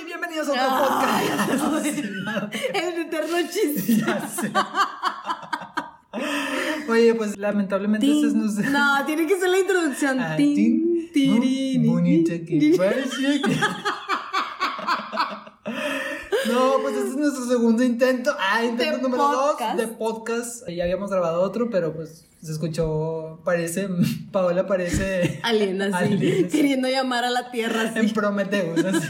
y bienvenidos a otro podcast. El eterno chiste. Ya sé. Oye, pues lamentablemente ese es nuestro. No, tiene que ser la introducción. Ah, Tin, tin, que tin. parece que- No, pues este es nuestro segundo intento. Ah, intento De número podcast. dos de podcast. Ya habíamos grabado otro, pero pues se escuchó, parece, Paola parece Alien así, Alien, queriendo llamar a la tierra así. en Prometheus, así.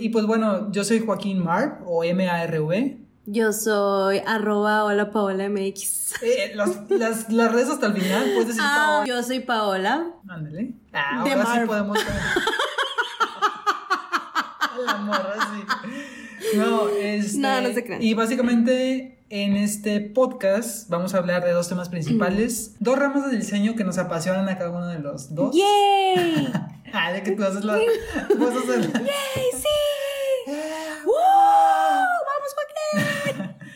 Y pues bueno, yo soy Joaquín Mar, o M-A-R-V. Yo soy arroba hola Paola MX. Eh, los- las, las redes hasta el final, puedes decir Ah, Paola. yo soy Paola. Ándale. Ah, ahora sí Marv. podemos. La morra, sí. No, este, No, no se crean. Y básicamente en este podcast vamos a hablar de dos temas principales, dos ramas de diseño que nos apasionan a cada uno de los dos. ¡Yay! Ah, de que tú haces la. Tú. ¡Yay! ¡Sí! ¡Woo! ¡Vamos,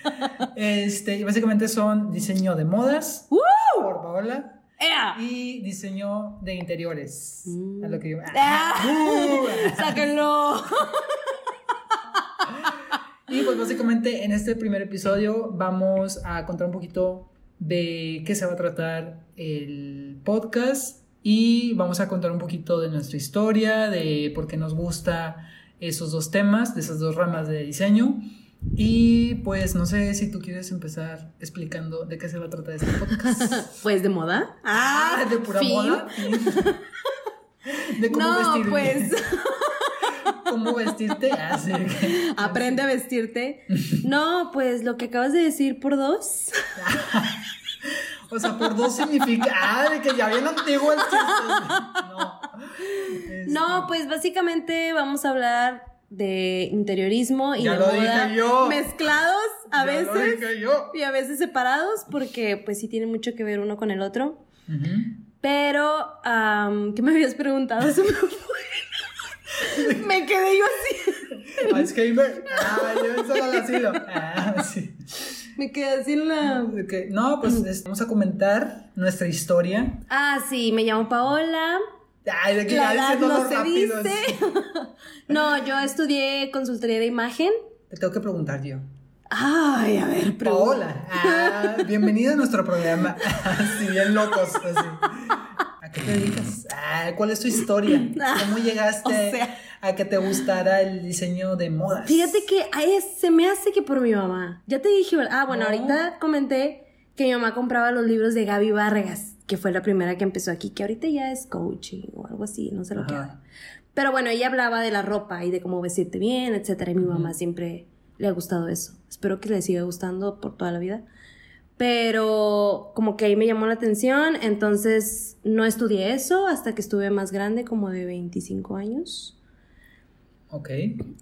Joaquín! Este, y básicamente son diseño de modas ¡Woo! por Paola ¡Ea! y diseño de interiores. A lo que yo. ¡Ah! Uh, ¡Sáquenlo! Y pues básicamente en este primer episodio vamos a contar un poquito de qué se va a tratar el podcast y vamos a contar un poquito de nuestra historia, de por qué nos gusta esos dos temas, de esas dos ramas de diseño. Y pues no sé si tú quieres empezar explicando de qué se va a tratar este podcast. Pues de moda. Ah, de pura fin. moda. De cómo No, pues Cómo vestirte. Así que- aprende a vestirte. No, pues lo que acabas de decir por dos. O sea, por dos significa. Ah, de que ya bien antiguo el chiste. No. Este, No, pues básicamente vamos a hablar de interiorismo y Ya de lo moda dije yo. mezclados a ya lo veces dije yo. y a veces separados porque pues sí tiene mucho que ver uno con el otro. Pero, ¿qué me habías preguntado? Se me fue. me quedé yo así. Ah, yo solo al asilo. Ah, sí. Me quedé así en la... No, pues vamos a comentar nuestra historia. Ah, sí, me llamo Paola. Ay, de que La edad no se rápido, dice. así. No, yo estudié consultoría de imagen. Te tengo que preguntar yo. Ay, a ver, pregunta. Paola, ah, bienvenida a nuestro programa. Así bien locos, así. ¿A qué te dedicas? Ah, ¿Cuál es tu historia? ¿Cómo llegaste O sea. a que te gustara el diseño de modas? Fíjate que es- se me hace que por mi mamá. Ya te dije, ah, bueno, No. ahorita comenté que mi mamá compraba los libros de Gaby Vargas, que fue la primera que empezó aquí, que ahorita ya es coaching o algo así, no sé lo que haga. Pero bueno, ella hablaba de la ropa y de cómo vestirte bien, etcétera, y mi mamá siempre le ha gustado eso. Espero que le siga gustando por toda la vida. Pero como que ahí me llamó la atención, entonces no estudié eso hasta que estuve más grande, como de 25 años. Ok.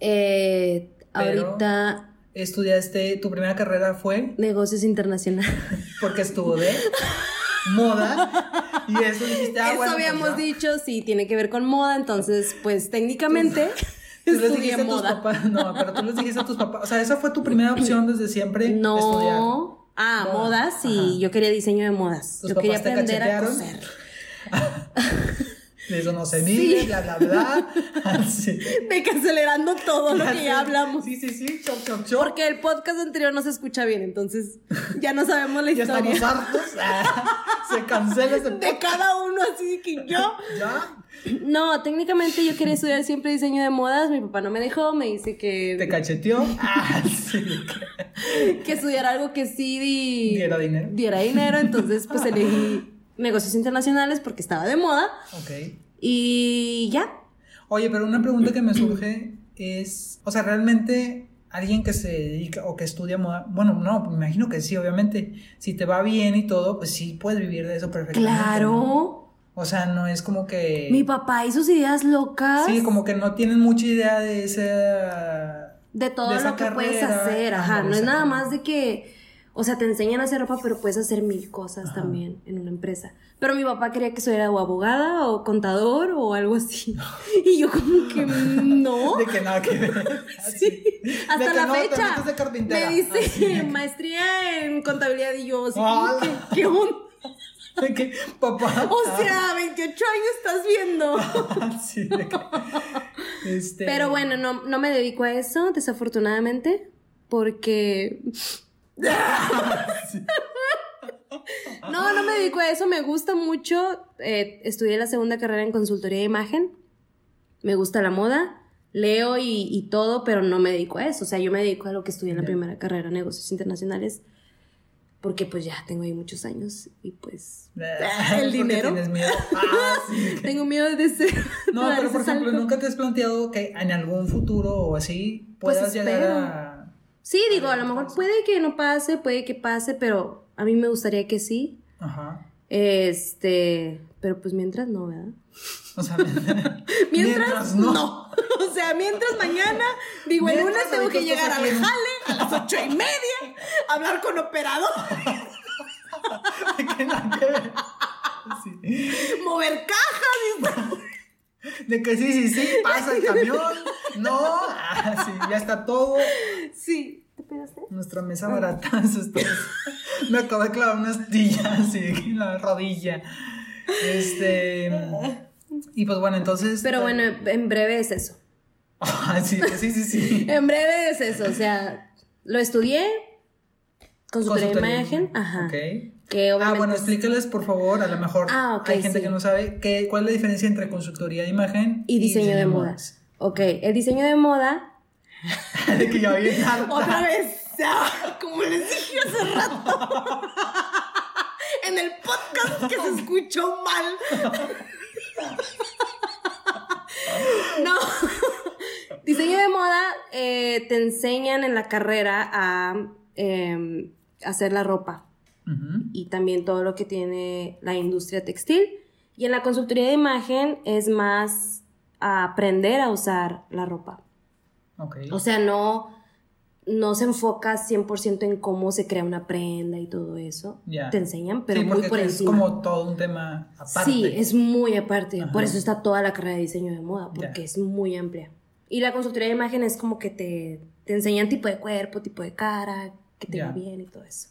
Eh, Pero- ahorita Estudiaste, tu primera carrera fue negocios internacionales. porque estuvo de moda. Y eso dijiste, ah, Eso bueno, pues habíamos dicho, sí, tiene que ver con moda, entonces, pues técnicamente Tú les dijiste a tus moda. papás, no, pero tú les dijiste a tus papás, o sea, esa fue tu primera opción desde siempre, estudiar. No. Ah, Moda. modas, Ajá. yo quería diseño de modas. ¿Tus yo quería aprender a coser. De eso no se mide, Sí. bla, bla, bla. Así. De que acelerando todo lo que ya hablamos. Sí, sí, sí, choc, choc, choc. Porque el podcast anterior no se escucha bien, entonces ya no sabemos la ya historia. estamos hartos. Ah, se cancela ese De cada uno, así que yo. Ya. No, técnicamente yo quería estudiar siempre diseño de modas. Mi papá no me dejó, me dice que. Te cacheteó. Ah, sí. que estudiar algo que sí di- Diera dinero. diera dinero, entonces pues elegí negocios internacionales porque estaba de moda Ok. Y ya. Oye, pero una pregunta que me surge es, o sea, realmente alguien que se dedica o que estudia moda, bueno, no, me imagino que sí, obviamente, si te va bien y todo, pues sí puedes vivir de eso perfectamente. ¿no? Claro. O sea, no es como que... Mi papá y sus ideas locas Sí, como que no tienen mucha idea de esa... de todo de esa lo que puedes hacer, ajá, no es nada más de que, o sea, te enseñan a hacer ropa, pero puedes hacer mil cosas también en una empresa. Pero mi papá quería que soy o abogada o contador o algo así. Y yo como que no. De que nada que ver. Sí, hasta De la no, fecha. de. Me dice Así. maestría en contabilidad y yo así como que, ¿qué onda? De que, papá. O sea, 28 años estás viendo. ah, sí, de que- Este, Pero bueno, no, no me dedico a eso, desafortunadamente, porque... No, no me dedico a eso, me gusta mucho. eh, estudié la segunda carrera en consultoría de imagen, me gusta la moda, leo y, y todo, pero no me dedico a eso. O sea, yo me dedico a lo que estudié en la primera carrera, negocios internacionales, porque pues ya tengo ahí muchos años y pues... El ¿por qué dinero. tienes miedo? Ah, sí. Tengo miedo de ser... No, pero por ejemplo, salto. ¿nunca te has planteado que en algún futuro o así Pues puedas llegar espero. a... Sí, digo, a lo mejor puede que no pase, puede que pase, pero a mí me gustaría que sí. Ajá. Este, pero pues mientras no, ¿verdad? O sea, Mientras, no. O sea, mientras mañana, digo, el Mientras lunes tengo que llegar en- jale a las ocho y media, hablar con operador, que nada que ver. Sí. mover cajas. De que sí, sí, sí, pasa el camión. No, ah, sí, ya está todo. Sí. ¿Te pegaste? Nuestra mesa barata. Me acabo de clavar una astilla así en la rodilla. Este. Y pues bueno, entonces. Pero bueno, en breve es eso. Ah, sí, sí, sí, sí. En breve es eso. O sea, lo estudié, consultoría de imagen, ajá. Ok. Que Ah, obviamente bueno, es- explícales por favor, a lo mejor Ah, ok, hay gente sí. que no sabe qué, cuál es la diferencia entre consultoría de imagen y diseño de moda. modas. Ok, el diseño de moda de que ya bien. Otra vez, como les dije hace rato. en el podcast que se escuchó mal. no. Diseño de moda eh, te enseñan en la carrera a eh, hacer la ropa y también todo lo que tiene la industria textil. Y en la consultoría de imagen es más a aprender a usar la ropa. Ok. O sea, no, no se enfoca 100% en cómo se crea una prenda y todo eso. Ya. Te enseñan, pero Sí, muy por es encima. como todo un tema aparte. Sí, es muy aparte. Ajá. Por eso está toda la carrera de diseño de moda, porque Ya. es muy amplia. Y la consultoría de imagen es como que te, te enseñan tipo de cuerpo, tipo de cara, que te va bien y todo eso.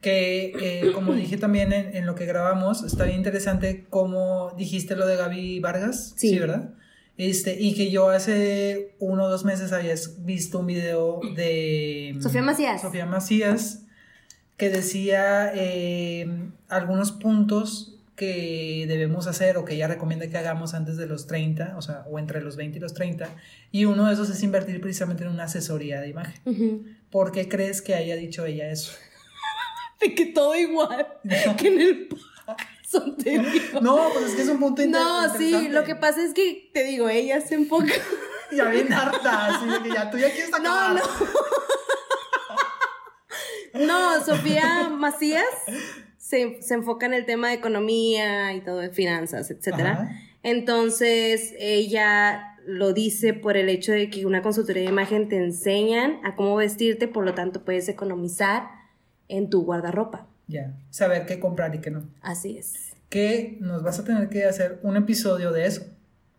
Que, eh, como dije también en, en lo que grabamos, está bien interesante cómo dijiste lo de Gaby Vargas. Sí. ¿verdad? Este, y que yo hace uno o dos meses habías visto un video de Sofía Macías. Sofía Macías que decía eh, algunos puntos que debemos hacer o que ella recomienda que hagamos antes de los 30, o sea, o entre los 20 y los 30. Y uno de esos es invertir precisamente en una asesoría de imagen. Ujú. ¿Por qué crees que haya dicho ella eso? De que todo igual que en el podcast. No, pues es que es un punto inter- No, sí, interesante. lo que pasa es que, te digo, ella se enfoca... Ya bien harta, así que ya tú ya quieres No, acabar. no. No, Sofía Macías se, se enfoca en el tema de economía y todo, de finanzas. Ajá. Entonces, ella lo dice por el hecho de que una consultoría de imagen te enseñan a cómo vestirte, por lo tanto puedes economizar en tu guardarropa. Ya, saber qué comprar y qué no. Así es. Que nos vas a tener que hacer un episodio de eso.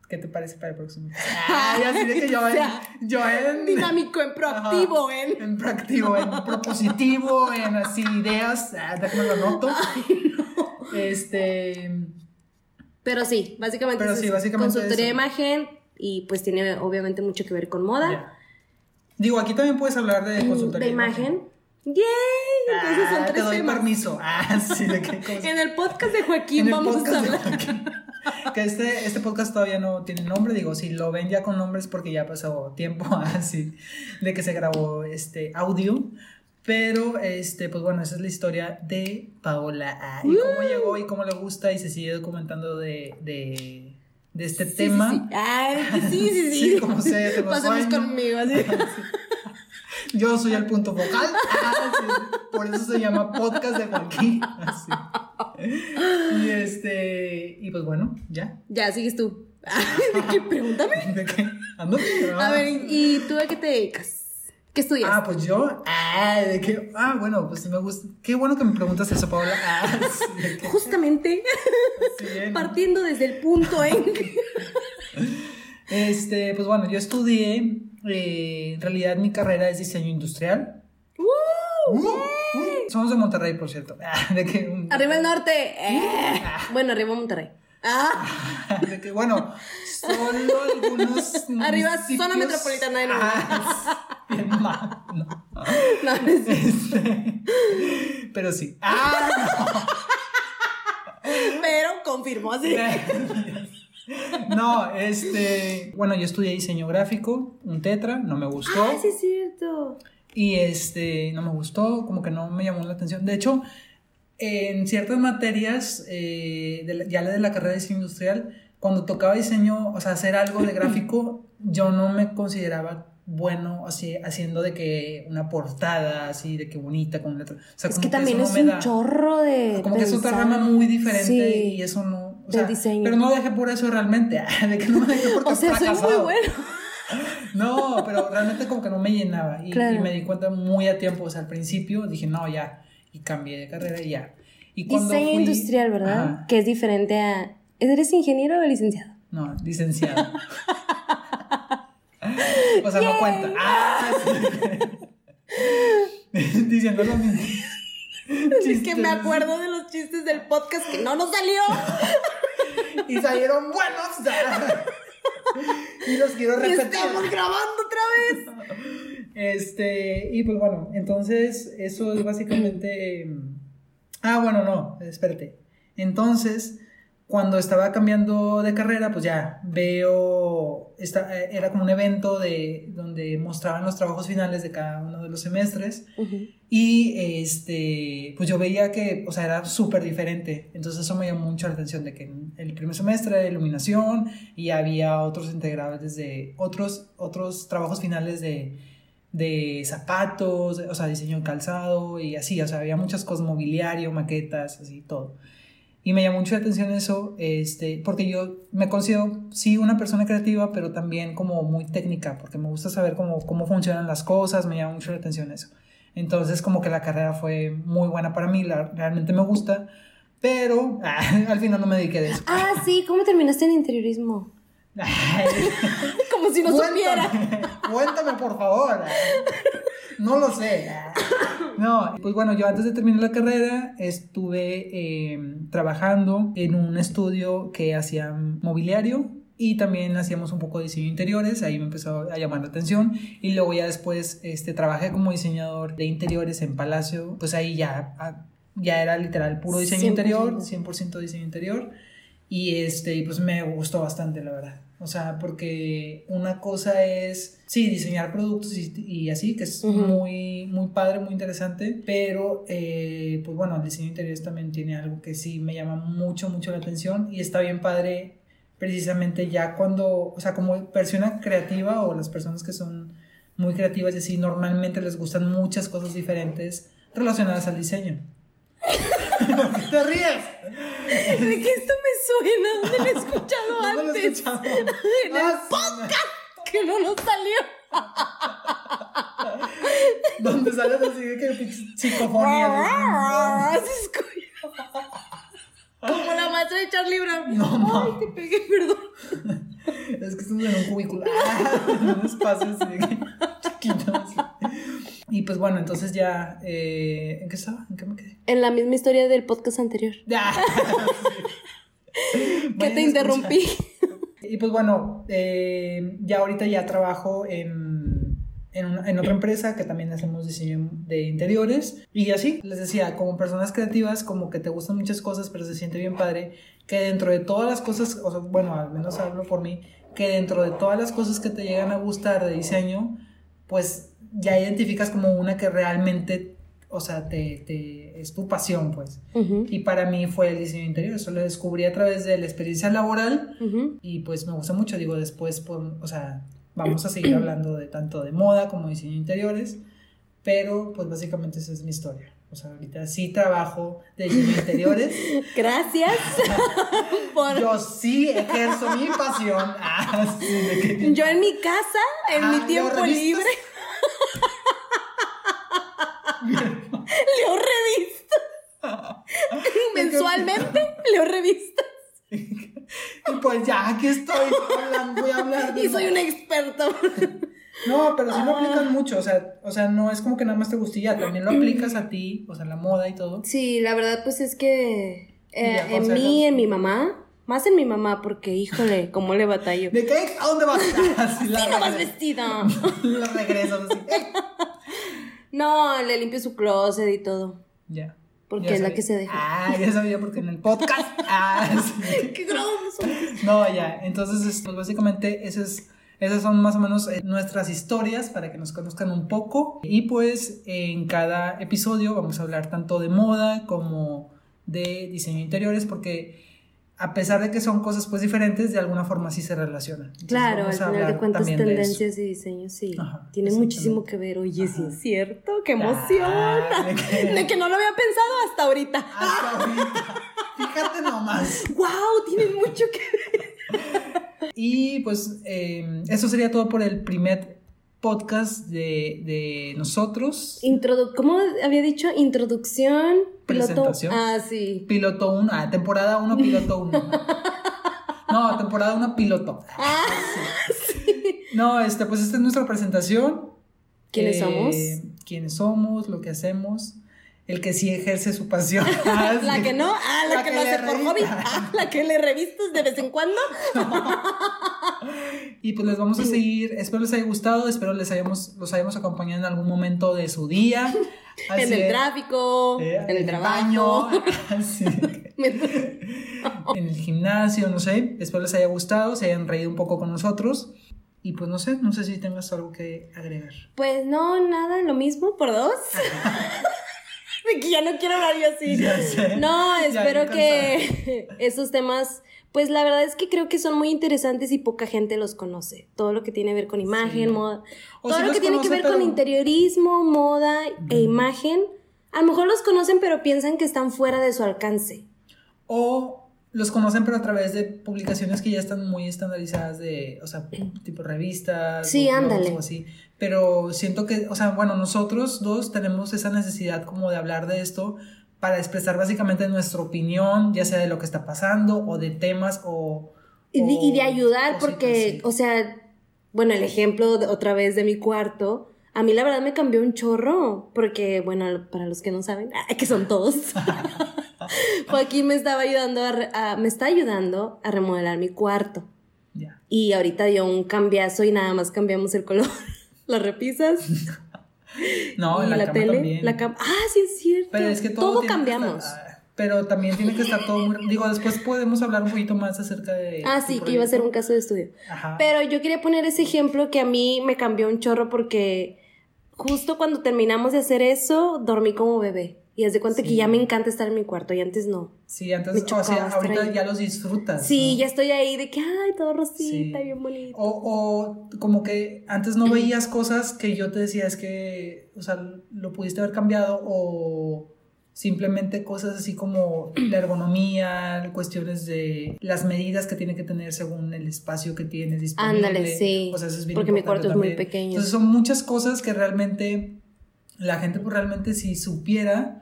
¿Qué te parece para el próximo? Ay, así de que yo en, sea, yo en Dinámico, en proactivo, en... en proactivo, en propositivo, en así ideas, ah, déjame lo anoto. Este, Pero sí, básicamente Pero sí, básicamente consultoría de imagen y pues tiene obviamente mucho que ver con moda. Digo, aquí también puedes hablar de consultoría de imagen. ¡Yay! Entonces son Ah, te tres doy temas. permiso. Ah, sí, de qué cosa. En el podcast de Joaquín En vamos a hablar. Que este, este podcast todavía no tiene nombre, digo, si lo ven ya con nombres porque ya pasó tiempo así de que se grabó este audio. Pero, este, pues bueno, esa es la historia de Paola A. Y cómo llegó y cómo le gusta y se sigue documentando de, de, de este Sí, tema. Sí, sí. Ay, sí, sí, sí. Sí, como tengo Pasemos conmigo. Así. Yo soy el punto focal. Ah, sí. Por eso se llama podcast de Joaquín. Así. Y este, y pues bueno, ya. Ya, sigues tú. ¿De qué? Pregúntame. ¿De qué? Ando. A ver, ¿y tú a qué te dedicas? ¿Qué estudias? Ah, pues yo. Ah, de qué. Ah, bueno, pues me gusta. Qué bueno que me preguntas eso, Paola. Ah, sí. Justamente Sí, ¿no? partiendo desde el punto en que... Este, pues bueno, yo estudié. eh, en realidad, mi carrera es diseño industrial. Uh, uh, somos de Monterrey, por cierto. Ah, de que. Arriba el norte. Eh. Bueno, arriba Monterrey. Ah, De que, bueno, solo algunos. Arriba, zona metropolitana de Nuevo. Ah, es bien mal, no. no, no es- Este, pero sí. Ah, pero confirmó así. no. No, este. Bueno, yo estudié diseño gráfico, un tetra, no me gustó. Ah, sí es cierto. Y este, no me gustó, como que no me llamó la atención. De hecho, en ciertas materias, eh, de la- ya de la carrera de diseño industrial, cuando tocaba diseño, o sea, hacer algo de gráfico, yo no me consideraba bueno así, haciendo de que una portada así, de que bonita, con letra. O sea, Es como que también eso es no un da- chorro de. Como que es otra pensar. rama muy diferente Sí. y eso no. O de sea, diseño. Pero no lo dejé por eso realmente. De que no me dejé porque O sea, soy muy bueno. No, pero realmente como que no me llenaba. Y, Claro. y me di cuenta muy a tiempo. O sea, al principio dije, no, ya. Y cambié de carrera y ya. Y cuando Diseño fui- industrial, ¿verdad? Ajá. Que es diferente a. ¿Eres ingeniero o licenciado? No, licenciado. o sea, no cuenta. Ah. Diciendo lo mismo. Es que me acuerdo de los chistes del podcast que no nos salió. Y salieron buenos. y los quiero repetir. estamos grabando otra vez. Este, y pues bueno, entonces eso es básicamente... Ah, bueno, no, espérate. Entonces, cuando estaba cambiando de carrera, pues ya veo, esta, eh, era como un evento de, donde mostraban los trabajos finales de cada uno de los semestres y este, pues yo veía que, o sea, era súper diferente. Entonces eso me llamó mucho la atención de que en el primer semestre era iluminación y había otros integrados desde otros, otros trabajos finales de, de zapatos, o sea, diseño de calzado y así, o sea, había muchas cosas, mobiliario, maquetas, así, todo. Y me llamó mucho la atención eso, este, porque yo me considero, sí, una persona creativa, pero también como muy técnica, porque me gusta saber cómo, cómo funcionan las cosas, me llama mucho la atención eso. Entonces, como que la carrera fue muy buena para mí, la- realmente me gusta, pero al final no me dediqué de eso. Ah, sí, ¿cómo terminaste en interiorismo? Ay, Como si no supiera. cuéntame, cuéntame, por favor. No lo sé. No, pues bueno, yo antes de terminar la carrera estuve eh, trabajando en un estudio que hacía mobiliario y también hacíamos un poco de diseño de interiores, ahí me empezó a llamar la atención y luego ya después este, trabajé como diseñador de interiores en Palacio, pues ahí ya, ah, ya era literal puro diseño 100%. interior, 100% diseño interior y este, pues me gustó bastante la verdad. O sea, porque una cosa es, sí, diseñar productos y, y así, que es muy, muy padre, muy interesante, pero eh, pues bueno, el diseño de interiores también tiene algo que sí me llama mucho, mucho la atención y está bien padre precisamente ya cuando, o sea, como persona creativa o las personas que son muy creativas y así, normalmente les gustan muchas cosas diferentes relacionadas al diseño. ¿Por qué te ríes? De que esto me suena, ¿dónde lo he escuchado ¿Dónde lo he antes? escuchado? En el Ah, sí, que no nos salió. Donde sales así de que psicofonía. Se escucha. Como la maestra de Charlie Brown. No, no. Ay, te pegué, perdón. Es que estamos en un cubículo. En un espacio así chiquito. Y pues bueno, entonces ya. eh, ¿En qué estaba? ¿En qué me quedé? En la misma historia del podcast anterior. Ya. Que Vayan te interrumpí. Y pues bueno, eh, ya ahorita ya trabajo en, en, una- en otra empresa que también hacemos diseño de interiores. Y así, les decía, como personas creativas, como que te gustan muchas cosas, pero se siente bien padre que dentro de todas las cosas, o sea, bueno, al menos hablo por mí, que dentro de todas las cosas que te llegan a gustar de diseño, pues ya identificas como una que realmente, o sea, te, te, es tu pasión, pues. Ujú, Y para mí fue el diseño interior, eso lo descubrí a través de la experiencia laboral ujú. y pues me gusta mucho, digo, después, por, o sea, vamos a seguir hablando de tanto de moda como diseño de interiores, pero pues básicamente esa es mi historia. O sea, ahorita sí trabajo de diseño interiores, Gracias por... yo sí ejerzo mi pasión. Ah, sí, que- Yo en mi casa, en Ah, mi ¿leo tiempo libre. leo revistas. Mensualmente leo revistas. Y pues ya, aquí estoy, hablando, voy a hablar de Y soy un experto. No, pero sí lo aplican mucho, o sea, o sea, no es como que nada más te guste ya, también lo aplicas a ti, o sea, la moda y todo. Sí, la verdad, pues es que eh, en mí, en mi mamá, Más en mi mamá, porque, híjole, cómo le batallo. ¿De qué? ¿A dónde vas? Así Sí, la no vas vestida. La regresas así. No, le limpio su closet y todo. Ya. Porque Ya es la que se deja. Ah, ya sabía porque en el podcast. Ah. ¡Qué grosso! No, ya. Entonces, es- pues básicamente, ese es- esas son más o menos eh, nuestras historias para que nos conozcan un poco. Y pues en cada episodio vamos a hablar tanto de moda como de diseño de interiores porque a pesar de que son cosas pues diferentes, de alguna forma sí se relacionan. Entonces, Claro, al final de cuentas, de tendencias y diseños, sí. Ajá, Tiene muchísimo que ver. Oye, sí es cierto. ¡Qué emoción! Ah, de que- De que no lo había pensado hasta ahorita. Hasta ahorita. Fíjate nomás. ¡Wow! Tiene mucho que ver. Y pues eh, eso sería todo por el primer podcast de, de nosotros. Introdu ¿Cómo había dicho? Introducción, piloto. Presentación. Ah, sí. Piloto 1, ah, temporada 1, piloto 1. No, temporada 1, piloto. Ah, No, este, pues esta es nuestra presentación. ¿Quiénes Eh, somos? Quiénes somos, lo que hacemos. El que sí ejerce su pasión. Ah, La sí. que no, ah, la, La que, que lo hace por revista. hobby, ah, la que le revistas de vez en cuando. Y pues les vamos a seguir. Espero les haya gustado. Espero les hayamos, los hayamos acompañado en algún momento de su día. Así en el es. tráfico, Eh, en el trabajo. baño. Sí. en el gimnasio, no sé. Espero les haya gustado, se hayan reído un poco con nosotros. Y pues no sé, no sé si tengas algo que agregar. Pues no, nada, lo mismo por dos. De que ya no quiero hablar yo así. Ya sé. No, espero que esos temas, pues la verdad es que creo que son muy interesantes y poca gente los conoce. Todo lo que tiene que ver con imagen, Sí. moda. O todo lo que tiene que ver con interiorismo, moda e imagen. A lo mejor los conocen, pero piensan que están fuera de su alcance. O los conocen, pero a través de publicaciones que ya están muy estandarizadas de, o sea, tipo revistas. Sí, o ándale. O así. Pero siento que, o sea, bueno, nosotros dos tenemos esa necesidad como de hablar de esto para expresar básicamente nuestra opinión, ya sea de lo que está pasando o de temas o... Y de, y de o ayudar, cositas porque, o sea, bueno, el ejemplo de- otra vez de mi cuarto, a mí la verdad me cambió un chorro, porque, bueno, para los que no saben, que son todos, Joaquín me estaba ayudando a, a- me está ayudando a remodelar mi cuarto. Ya. Y ahorita dio un cambiazo y nada más cambiamos el color, las repisas No, y en la, la, cama tele, también. la cama. Ah, sí es cierto. Pero es que todo, que cambiamos. estar- ah, pero también tiene que estar todo muy... Digo, después podemos hablar un poquito más acerca de... ah, sí, que iba a ser un caso de estudio. Ajá. Pero yo quería poner ese ejemplo que a mí me cambió un chorro porque justo cuando terminamos de hacer eso, dormí como bebé. Y haz de cuenta que ya me encanta estar en mi cuarto y antes no. Sí, antes, o sea, ahorita ahí. ya los disfrutas. Sí, ¿no? ya estoy ahí de que, ay, todo rosita, Sí. bien bonito. O, o como que antes no veías cosas que yo te decía, es que, o sea, lo pudiste haber cambiado o simplemente cosas así como la ergonomía, cuestiones de las medidas que tiene que tener según el espacio que tienes disponible. Ándale, sí, O sea, eso es bien porque mi cuarto es muy también. pequeño. Entonces son muchas cosas que realmente la gente pues realmente si supiera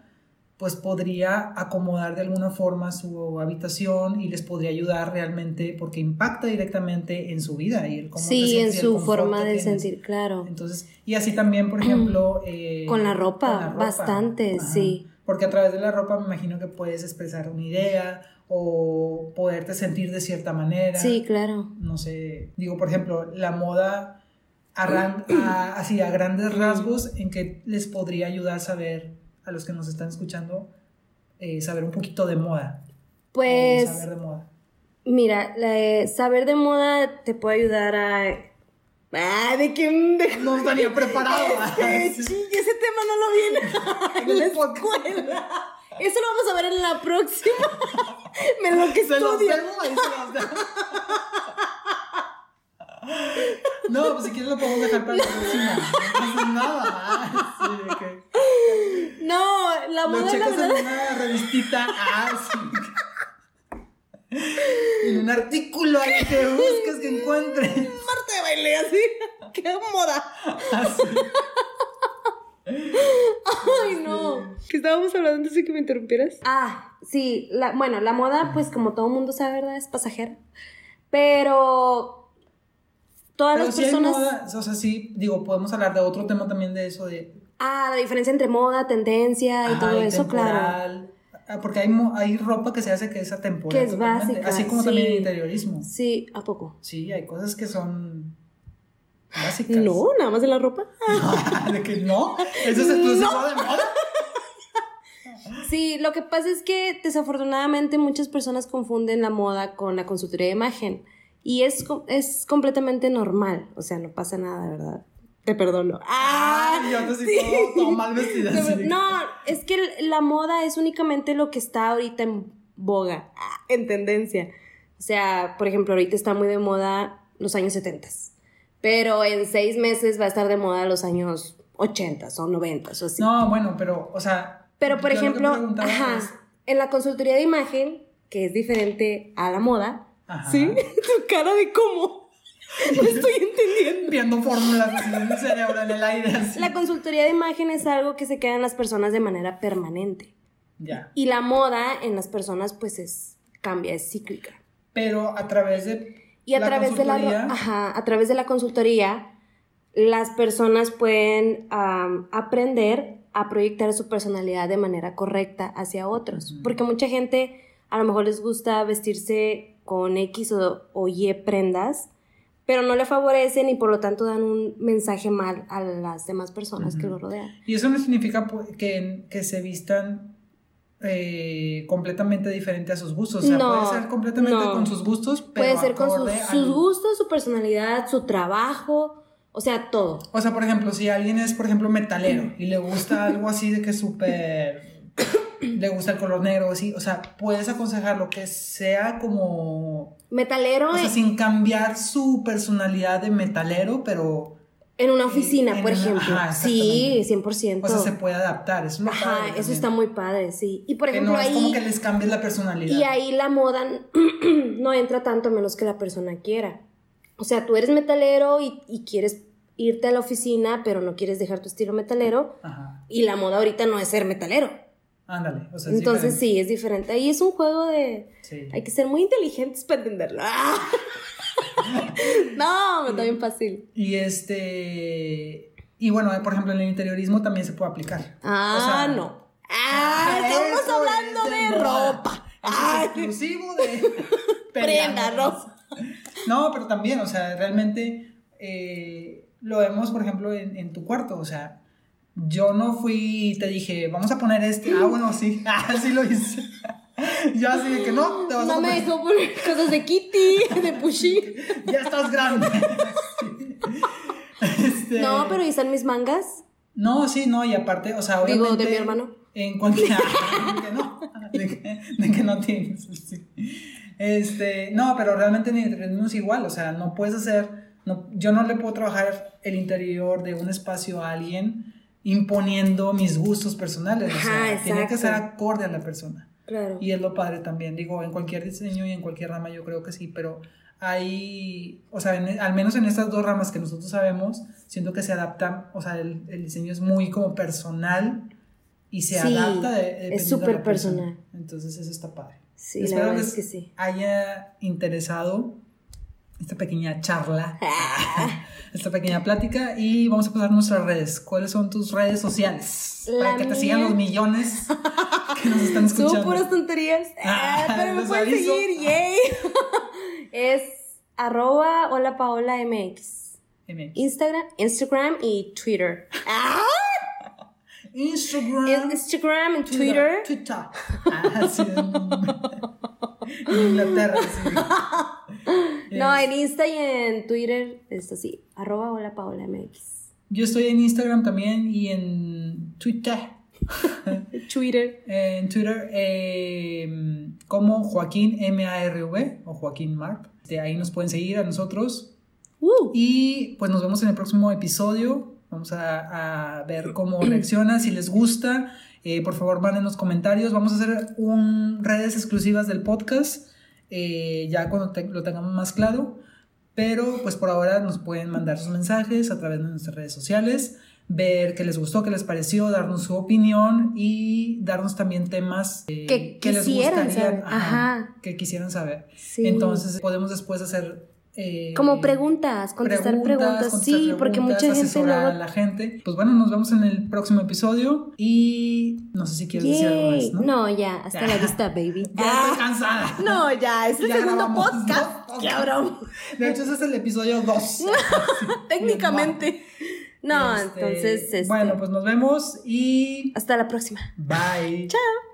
pues podría acomodar de alguna forma su habitación y les podría ayudar realmente porque impacta directamente en su vida y el cómo te Sí, en su forma de sentir, claro. Entonces, y así también, por ejemplo, eh, Con la ropa, con la ropa. bastante, Ajá. sí. Porque a través de la ropa me imagino que puedes expresar una idea o poderte sentir de cierta manera. Sí, claro. No sé, digo, por ejemplo, la moda a- así a grandes rasgos en que les podría ayudar a saber a los que nos están escuchando eh, saber un poquito de moda. Pues, saber de moda. mira, la de saber de moda te puede ayudar a... Ah, de que... de- No tenía preparado. Eh, ching, ese tema no lo viene en la escuela. Eso lo vamos a ver en la próxima. Me lo que Se los debo, ahí se los debo. No, pues si quieres lo podemos dejar para la próxima. No pasa nada. Sí, ok. No, la Lo moda, la checas en una revistita. Ah, sí. En un artículo ahí que buscas que encuentres. Marta de baile así. ¡Qué moda! Así. Ay, no. ¿Qué estábamos hablando antes de que me interrumpieras? Ah, sí. La, bueno, la moda, pues como todo mundo sabe, ¿verdad? Es pasajera. Pero todas Pero las hay personas... moda, o sea, sí, digo, podemos hablar de otro tema también de eso, de Ah, la diferencia entre moda, tendencia y ajá, todo y eso, claro. temporal. ah, porque hay, hay ropa que se hace que es atemporal. Que es totalmente, básica, Así como sí. también el interiorismo. Sí, ¿a poco? Sí, hay cosas que son básicas. No, nada más de la ropa. de que no, eso es exclusivo de moda. Sí, lo que pasa es que desafortunadamente muchas personas confunden la moda con la consultoría de imagen. Y es, es completamente normal. O sea, no pasa nada, ¿verdad? Te perdono. ¡Ah! Ay, yo te sí, todo, todo mal vestida. así No, es que la moda es únicamente lo que está ahorita en boga, ah, en tendencia. O sea, por ejemplo, ahorita está muy de moda los años 70. Pero en seis meses va a estar de moda los años 80 o 90 o así. No, bueno, pero, o sea. Pero, por ejemplo, preguntaba ajá, es- en la consultoría de imagen, que es diferente a la moda, Ajá. ¿sí? Tu cara de cómo. No estoy entendiendo. Viendo fórmulas en el cerebro, en el aire. así. La consultoría de imagen es algo que se queda en las personas de manera permanente. Ya. Y la moda en las personas, pues, es cambia, es cíclica. Pero a través de. Y a la través de la, ajá, a través de la consultoría, las personas pueden aprender a proyectar su personalidad de manera correcta hacia otros. Porque mucha gente a lo mejor les gusta vestirse con X o, o Y prendas, pero no le favorecen y por lo tanto dan un mensaje mal a las demás personas que lo rodean. Y eso no significa pu- que, que se vistan eh, completamente diferente a sus gustos. O sea, No, puede ser completamente no. con sus gustos, pero Puede ser con sus, sus gustos, su personalidad, su trabajo, o sea, todo. O sea, por ejemplo, si alguien es, por ejemplo, metalero y le gusta algo así de que súper... le gusta el color negro o así, o sea, puedes aconsejarlo que sea como... Metalero O sea, en- sin cambiar su personalidad de metalero, pero... en una oficina, en por una- ejemplo. ajá, sí, exactamente. 100%. O sea, se puede adaptar. Eso es lo Ajá, padre eso también. está muy padre, sí. Y por Que ejemplo, no es ahí... como que les cambies la personalidad. Y ahí la moda no entra tanto a menos que la persona quiera. O sea, tú eres metalero y, y quieres irte a la oficina, pero no quieres dejar tu estilo metalero. Ajá. Y la moda ahorita no es ser metalero. Ándale. O sea, es Entonces sí, es diferente. Ahí es un juego de... Sí. Hay que ser muy inteligentes para entenderlo. ¡Ah! no, me está bien fácil. Y este. Y bueno, por ejemplo, en el interiorismo también se puede aplicar. Ah, O sea, no. Ah, estamos eso hablando es de ropa. Es exclusivo de. Prenda, peleamos. No, pero también, o sea, realmente eh, lo vemos, por ejemplo, en, en tu cuarto. O sea, yo no fui y te dije, vamos a poner este. Ah, bueno, sí. Ah, sí lo hice. Yo así de que no, te vas a No me dejó poner cosas de Kitty, de Pushy. Ya estás grande. Este, No, pero ¿y están mis mangas? No, sí, no, y aparte, o sea, Digo, obviamente. de mi hermano. En cualquier. de que no, de que, de que no tienes. sí. Este, no, pero realmente en el es igual, o sea, no puedes hacer. No, yo no le puedo trabajar el interior de un espacio a alguien imponiendo mis gustos personales. o sea, Ajá, tiene que ser acorde a la persona. Claro. Y es lo padre también, digo, en cualquier diseño y en cualquier rama yo creo que sí, pero hay, o sea, en- al menos en estas dos ramas que nosotros sabemos, siento que se adaptan, o sea, el, el diseño es muy como personal y se Sí, adapta de, es súper la persona. personal. Entonces eso está padre. Sí, la Espero verdad les es que sí. haya interesado esta pequeña charla, esta pequeña plática y vamos a pasar a nuestras redes. ¿Cuáles son tus redes sociales? La Para que te sigan los millones que nos están escuchando. Son puras tonterías. Ah, Ah, pero me pueden aviso. seguir, yay. es arroba hola Paola MX. MX. Instagram, Instagram y Twitter. Ah, Instagram. Instagram y Twitter. Twitter. Ah, sí. En, Inglaterra, sí. No, en Insta y en Twitter es así, arroba hola Paola MX. Yo estoy en Instagram también y en Twitter. Twitter. En Twitter eh, como Joaquín M-A-R-V o Joaquín Marp. De ahí nos pueden seguir a nosotros. Uh, Y pues nos vemos en el próximo episodio. Vamos a, a ver cómo reacciona, si les gusta. Eh, por favor, mándenos comentarios. Vamos a hacer un, redes exclusivas del podcast. eh, ya cuando te- lo tengamos más claro. Pero pues por ahora nos pueden mandar sus mensajes a través de nuestras redes sociales. Ver qué les gustó, qué les pareció, darnos su opinión y darnos también temas eh, Que les quisieran gustaría saber. Ajá. que quisieran saber. sí. Entonces podemos después hacer eh, Como preguntas, contestar preguntas, contestar sí, porque preguntas, mucha gente asesorar luego- a la gente. Pues bueno, nos vemos en el próximo episodio y no sé si quieres decir algo más, ¿no? No, ya, hasta la vista, baby. Ya estoy cansada. No, ya, es el Ya segundo grabamos podcast. dos que hablamos. De hecho, ese es el episodio 2. Técnicamente. No, Este, entonces, este, Bueno, pues nos vemos y hasta la próxima. bye. Chao.